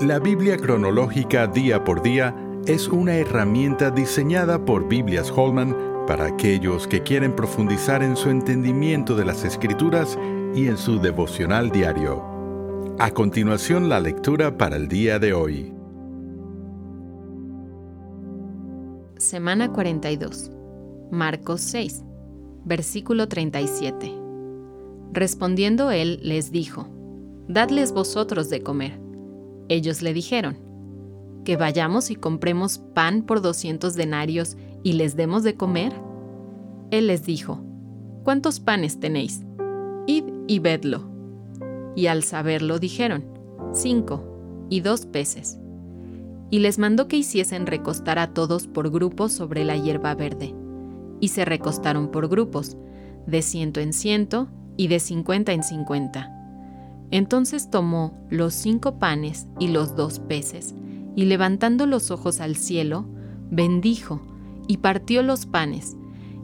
La Biblia cronológica día por día es una herramienta diseñada por Biblias Holman para aquellos que quieren profundizar en su entendimiento de las escrituras y en su devocional diario. A continuación la lectura para el día de hoy. Semana 42. Marcos 6. Versículo 37. Respondiendo él les dijo, Dadles vosotros de comer. Ellos le dijeron, que vayamos y compremos pan por doscientos denarios y les demos de comer. Él les dijo, ¿cuántos panes tenéis? Id y vedlo. Y al saberlo dijeron, cinco y dos peces. Y les mandó que hiciesen recostar a todos por grupos sobre la hierba verde. Y se recostaron por grupos, de ciento en ciento y de cincuenta en cincuenta. Entonces tomó los cinco panes y los dos peces, y levantando los ojos al cielo, bendijo, y partió los panes,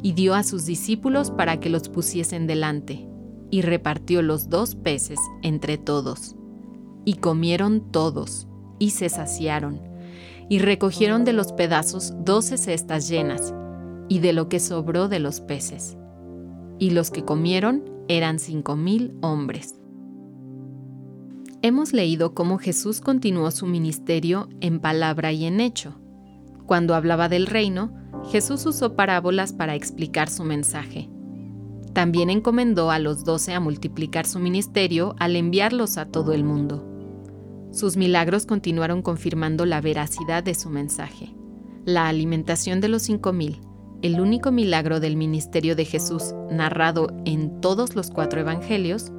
y dio a sus discípulos para que los pusiesen delante, y repartió los dos peces entre todos. Y comieron todos, y se saciaron, y recogieron de los pedazos doce cestas llenas, y de lo que sobró de los peces. Y los que comieron eran cinco mil hombres. Hemos leído cómo Jesús continuó su ministerio en palabra y en hecho. Cuando hablaba del reino, Jesús usó parábolas para explicar su mensaje. También encomendó a los doce a multiplicar su ministerio al enviarlos a todo el mundo. Sus milagros continuaron confirmando la veracidad de su mensaje. La alimentación de los cinco mil, el único milagro del ministerio de Jesús narrado en todos los cuatro evangelios,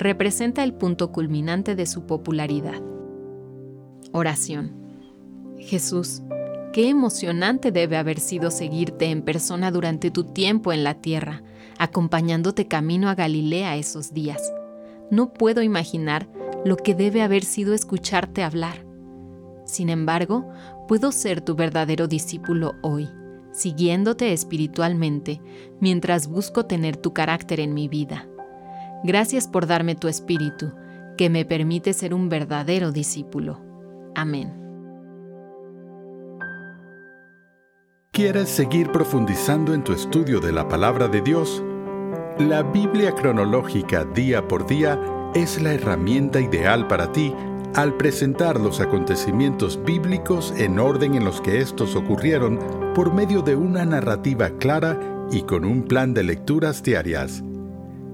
representa el punto culminante de su popularidad. Oración. Jesús, qué emocionante debe haber sido seguirte en persona durante tu tiempo en la tierra, acompañándote camino a Galilea esos días. No puedo imaginar lo que debe haber sido escucharte hablar. Sin embargo, puedo ser tu verdadero discípulo hoy, siguiéndote espiritualmente mientras busco tener tu carácter en mi vida. Gracias por darme tu espíritu, que me permite ser un verdadero discípulo. Amén. ¿Quieres seguir profundizando en tu estudio de la palabra de Dios? La Biblia cronológica día por día es la herramienta ideal para ti al presentar los acontecimientos bíblicos en orden en los que estos ocurrieron por medio de una narrativa clara y con un plan de lecturas diarias.